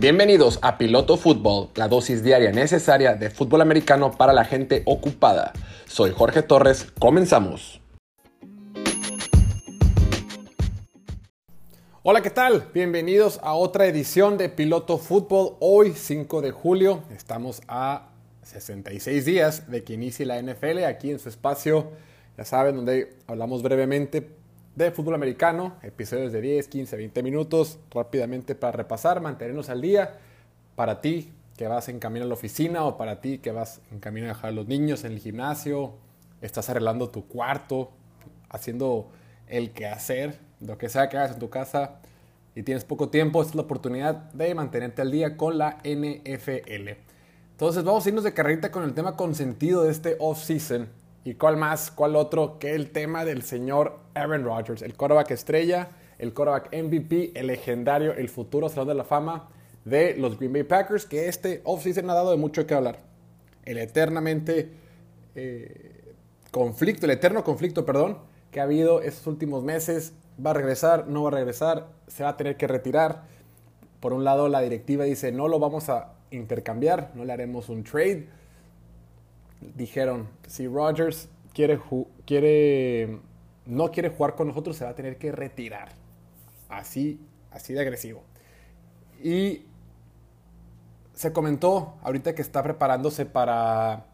Bienvenidos a Piloto Fútbol, la dosis diaria necesaria de fútbol americano para la gente ocupada. Soy Jorge Torres, comenzamos. Hola, ¿qué tal? Bienvenidos a otra edición de Piloto Fútbol. Hoy, 5 de julio, estamos a 66 días de que inicie la NFL aquí en su espacio, ya saben, donde hablamos brevemente de fútbol americano, episodios de 10, 15, 20 minutos, rápidamente para repasar, mantenernos al día. Para ti que vas en camino a la oficina o para ti que vas en camino a dejar a los niños en el gimnasio, estás arreglando tu cuarto, haciendo el quehacer, lo que sea que hagas en tu casa y tienes poco tiempo, esta es la oportunidad de mantenerte al día con la NFL. Entonces vamos a irnos de carrerita con el tema consentido de este off-season ¿Y cuál más, cuál otro que el tema del señor Aaron Rodgers, el quarterback estrella, el quarterback MVP, el legendario, el futuro Salón de la Fama de los Green Bay Packers, que este offseason ha dado de mucho que hablar. El eternamente eh, conflicto, el eterno conflicto, perdón, que ha habido estos últimos meses. ¿Va a regresar? ¿No va a regresar? ¿Se va a tener que retirar? Por un lado, la directiva dice, no lo vamos a intercambiar, no le haremos un trade dijeron, si Rodgers quiere, quiere, no quiere jugar con nosotros, se va a tener que retirar. Así, así de agresivo. Y se comentó ahorita que está preparándose para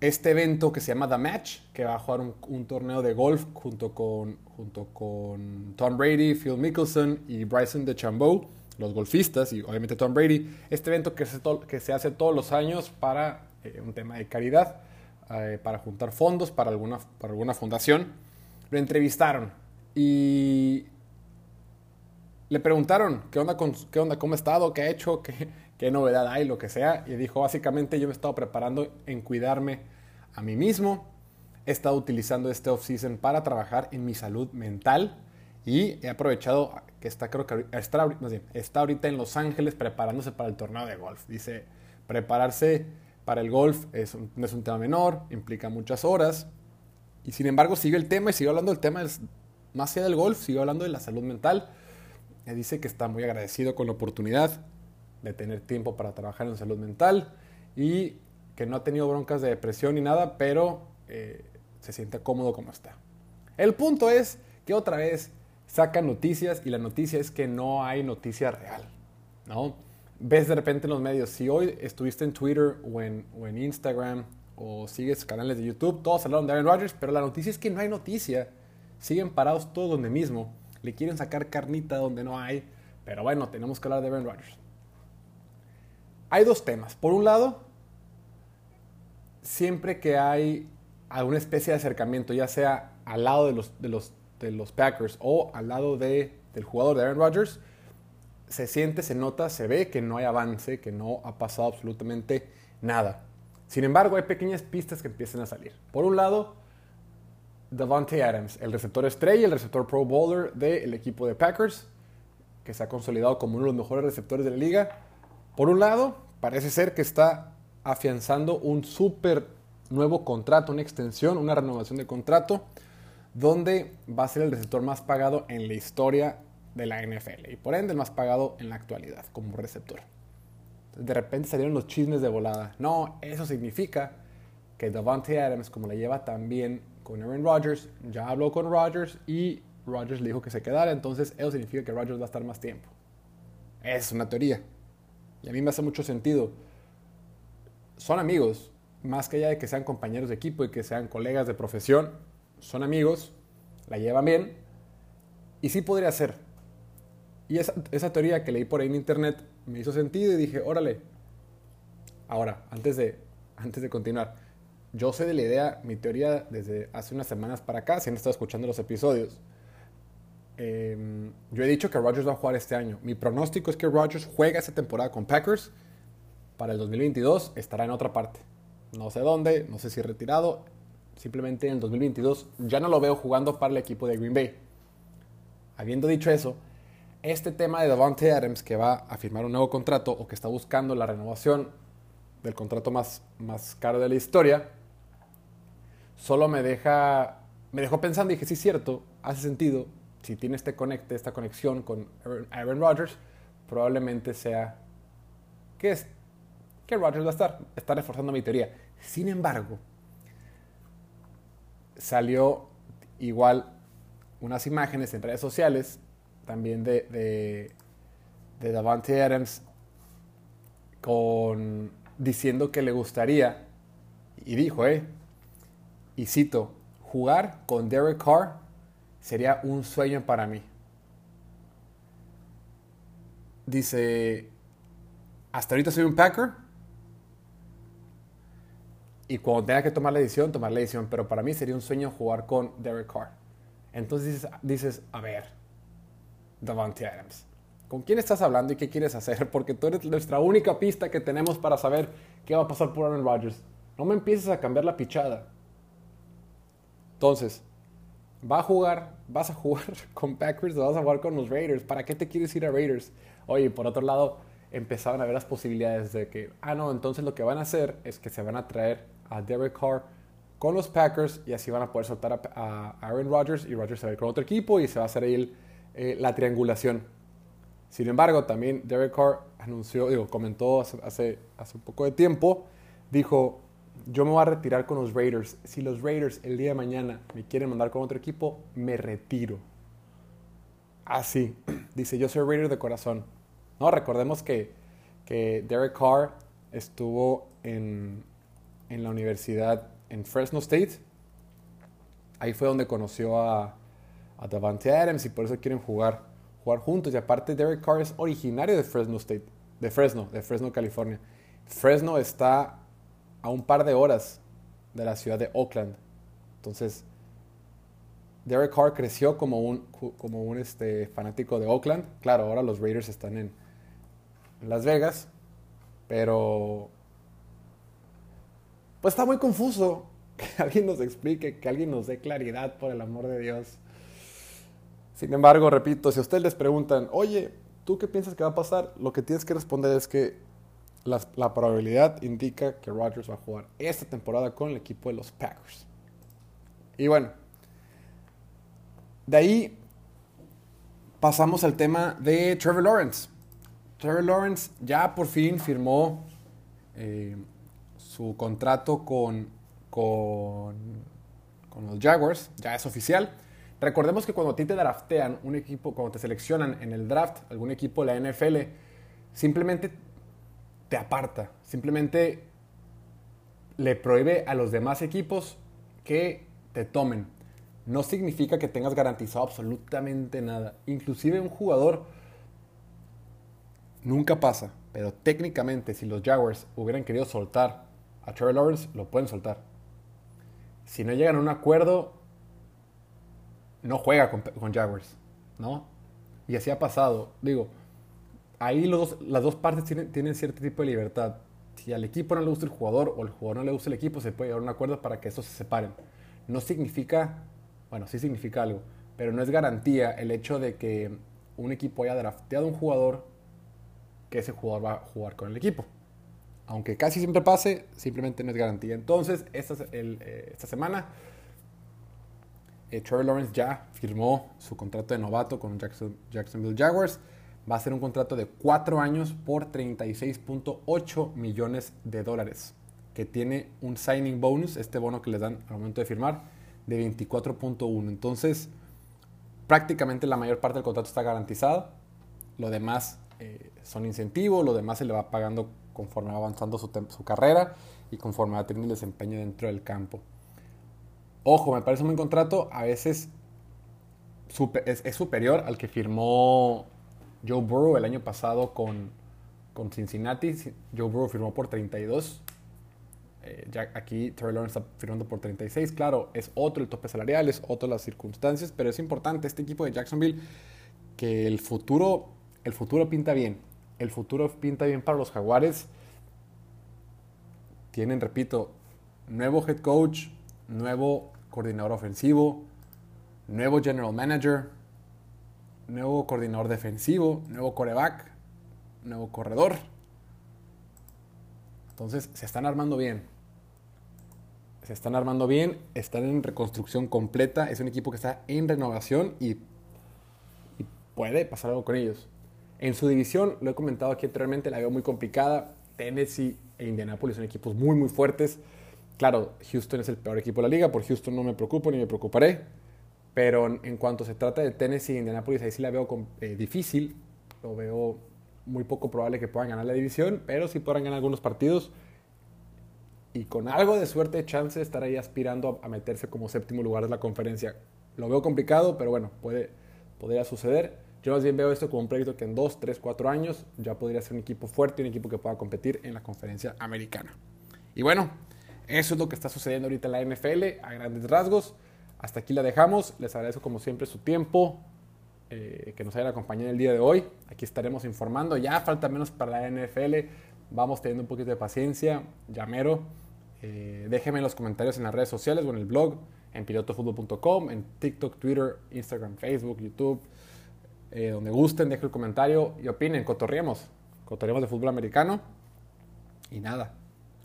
este evento que se llama The Match, que va a jugar un, torneo de golf junto con, junto con Tom Brady, Phil Mickelson y Bryson DeChambeau, los golfistas y obviamente Tom Brady. Este evento que que se hace todos los años para eh, un tema de caridad, eh, para juntar fondos para alguna, para alguna fundación. Lo entrevistaron y le preguntaron qué onda, qué onda, cómo ha estado, qué ha hecho, qué, qué novedad hay, lo que sea. Y dijo, básicamente yo me he estado preparando en cuidarme a mí mismo. He estado utilizando este off-season para trabajar en mi salud mental y he aprovechado que está, creo que está, está ahorita en Los Ángeles preparándose para el torneo de golf. Dice, prepararse para el golf es no es un tema menor, implica muchas horas. Y sin embargo sigue el tema y sigue hablando del tema más allá del golf, sigue hablando de la salud mental. Me dice que está muy agradecido con la oportunidad de tener tiempo para trabajar en salud mental y que no ha tenido broncas de depresión ni nada, pero eh, se siente cómodo como está. El punto es que otra vez sacan noticias y la noticia es que no hay noticia real, ¿no? Ves de repente en los medios, si hoy estuviste en Twitter o en, Instagram o sigues canales de YouTube, todos hablaron de Aaron Rodgers, pero la noticia es que no hay noticia. Siguen parados todos donde mismo. Le quieren sacar carnita donde no hay. Pero bueno, tenemos que hablar de Aaron Rodgers. Hay dos temas. Por un lado, siempre que hay alguna especie de acercamiento, ya sea al lado de los, de los, de los Packers o al lado de, del jugador de Aaron Rodgers, se siente, se nota, se ve que no hay avance, que no ha pasado absolutamente nada. Sin embargo, hay pequeñas pistas que empiezan a salir. Por un lado, Davante Adams, el receptor estrella, el receptor Pro Bowler del equipo de Packers, que se ha consolidado como uno de los mejores receptores de la liga. Por un lado, parece ser que está afianzando un súper nuevo contrato, una extensión, una renovación de contrato, donde va a ser el receptor más pagado en la historia de la NFL y por ende el más pagado en la actualidad como receptor. De repente salieron los chismes de volada. No, eso significa que Davante Adams, como le lleva también con Aaron Rodgers, ya habló con Rodgers y Rodgers le dijo que se quedara, entonces eso significa que Rodgers va a estar más tiempo. Es una teoría. Y a mí me hace mucho sentido. Son amigos, más que allá de que sean compañeros de equipo y que sean colegas de profesión, son amigos, la llevan bien, y sí podría ser. Y esa, esa, teoría que leí por ahí en internet me hizo sentido y dije, órale. Ahora, antes de, antes de continuar, yo sé de la idea, mi teoría desde hace unas semanas para acá, si han estado escuchando los episodios, em, yo he dicho que Rodgers va a jugar este año. Mi pronóstico es que Rodgers juega esta temporada con Packers. Para el 2022 estará en otra parte. No sé dónde, no sé si retirado. Simplemente en el 2022 ya no lo veo jugando para el equipo de Green Bay. Habiendo dicho eso, este tema de Davante Adams que va a firmar un nuevo contrato o que está buscando la renovación del contrato más, más caro de la historia, solo me deja me dejó pensando y dije, sí, cierto, hace sentido, si tiene este conecte, esta conexión con Aaron Rodgers, probablemente sea que, es, que Rodgers va a estar, está reforzando mi teoría. Sin embargo, salió igual unas imágenes en redes sociales también de, de, Davante Adams con, diciendo que le gustaría, y dijo, eh, y cito, jugar con Derek Carr sería un sueño para mí. Dice, hasta ahorita soy un Packer. Y cuando tenga que tomar la decisión, tomar la decisión. Pero para mí sería un sueño jugar con Derek Carr. Entonces dices, a ver, Davante Adams, ¿con quién estás hablando y qué quieres hacer? Porque tú eres nuestra única pista que tenemos para saber qué va a pasar por Aaron Rodgers. No me empieces a cambiar la pichada. Entonces, va a jugar, vas a jugar con Packers o vas a jugar con los Raiders. ¿Para qué te quieres ir a Raiders? Oye, por otro lado, empezaban a ver las posibilidades de que, ah, no, entonces lo que van a hacer es que se van a traer a Derek Carr con los Packers y así van a poder soltar a, Aaron Rodgers y Rodgers se va a ir con otro equipo y se va a hacer ahí eh, la triangulación. Sin embargo, también Derek Carr anunció, digo, comentó hace, hace, hace un poco de tiempo, dijo, yo me voy a retirar con los Raiders. Si los Raiders el día de mañana me quieren mandar con otro equipo, me retiro. Así, dice, yo soy Raider de corazón. No, recordemos que, que Derek Carr estuvo en, en, la universidad en Fresno State. Ahí fue donde conoció a, a Davante Adams y por eso quieren jugar, jugar juntos. Y aparte Derek Carr es originario de Fresno State, de Fresno, de Fresno, California. Fresno está a un par de horas de la ciudad de Oakland. Entonces, Derek Carr creció como un, como un este, fanático de Oakland. Claro, ahora los Raiders están en Las Vegas, pero pues está muy confuso. Que alguien nos explique, que alguien nos dé claridad por el amor de Dios. Sin embargo, repito, si a ustedes les preguntan, oye, ¿tú qué piensas que va a pasar? Lo que tienes que responder es que la, probabilidad indica que Rodgers va a jugar esta temporada con el equipo de los Packers. Y bueno, de ahí pasamos al tema de Trevor Lawrence. Trevor Lawrence ya por fin firmó eh, su contrato con, con, con, los Jaguars, ya es oficial. Recordemos que cuando a ti te draftean un equipo, cuando te seleccionan en el draft, algún equipo de la NFL, simplemente te aparta. Simplemente le prohíbe a los demás equipos que te tomen. No significa que tengas garantizado absolutamente nada. Inclusive un jugador nunca pasa. Pero técnicamente si los Jaguars hubieran querido soltar a Trevor Lawrence, lo pueden soltar. Si no llegan a un acuerdo, no juega con, con Jaguars. ¿No? Y así ha pasado. Digo, ahí las dos partes tienen, cierto tipo de libertad. Si al equipo no le gusta el jugador o al jugador no le gusta el equipo, se puede llegar a un acuerdo para que esos se separen. No significa, bueno, sí significa algo, pero no es garantía el hecho de que un equipo haya drafteado un jugador que ese jugador va a jugar con el equipo. Aunque casi siempre pase, simplemente no es garantía. Entonces, esta, eh, esta semana, eh, Trevor Lawrence ya firmó su contrato de novato con Jacksonville Jaguars. Va a ser un contrato de 4 años por 36.8 millones de dólares, que tiene un signing bonus, este bono que les dan al momento de firmar, de 24.1. Entonces, prácticamente la mayor parte del contrato está garantizado. Lo demás eh, son incentivos, lo demás se le va pagando conforme va avanzando su, carrera y conforme va teniendo desempeño dentro del campo. Ojo, me parece un buen contrato, a veces es superior al que firmó Joe Burrow el año pasado con, con Cincinnati. Joe Burrow firmó por 32. Eh, aquí Trevor Lawrence está firmando por 36. Claro, es otro el tope salarial, es otro las circunstancias, pero es importante este equipo de Jacksonville que el futuro, el futuro pinta bien. El futuro pinta bien para los Jaguares. Tienen, repito, nuevo head coach, nuevo coordinador ofensivo, nuevo general manager, nuevo coordinador defensivo, nuevo coreback, nuevo corredor. Entonces se están armando bien. Se están armando bien, están en reconstrucción completa. Es un equipo que está en renovación y, puede pasar algo con ellos. En su división, lo he comentado aquí anteriormente, la veo muy complicada. Tennessee e Indianapolis son equipos muy, muy fuertes. Claro, Houston es el peor equipo de la liga, por Houston no me preocupo ni me preocuparé. Pero en, cuanto se trata de Tennessee e Indianapolis, ahí sí la veo eh, difícil. Lo veo muy poco probable que puedan ganar la división, pero sí podrán ganar algunos partidos. Y con algo de suerte, chance de estar ahí aspirando a, meterse como séptimo lugar de la conferencia. Lo veo complicado, pero bueno, puede, podría suceder. Yo más bien veo esto como un proyecto que en 2, 3, 4 años ya podría ser un equipo fuerte, un equipo que pueda competir en la conferencia americana. Y bueno, eso es lo que está sucediendo ahorita en la NFL a grandes rasgos. Hasta aquí la dejamos. Les agradezco como siempre su tiempo, eh, que nos hayan acompañado el día de hoy. Aquí estaremos informando. Ya falta menos para la NFL. Vamos teniendo un poquito de paciencia. Llamero. Eh, déjenme en los comentarios en las redes sociales o en el blog, en pilotofutbol.com, en TikTok, Twitter, Instagram, Facebook, YouTube. Eh, donde gusten, dejen el comentario y opinen. Cotorriemos. Cotorriemos de fútbol americano. Y nada,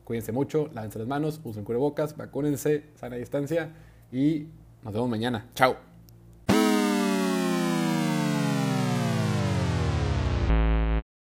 Cuídense mucho, lávense las manos, usen cubrebocas, vacúnense, sana distancia y nos vemos mañana. Chao.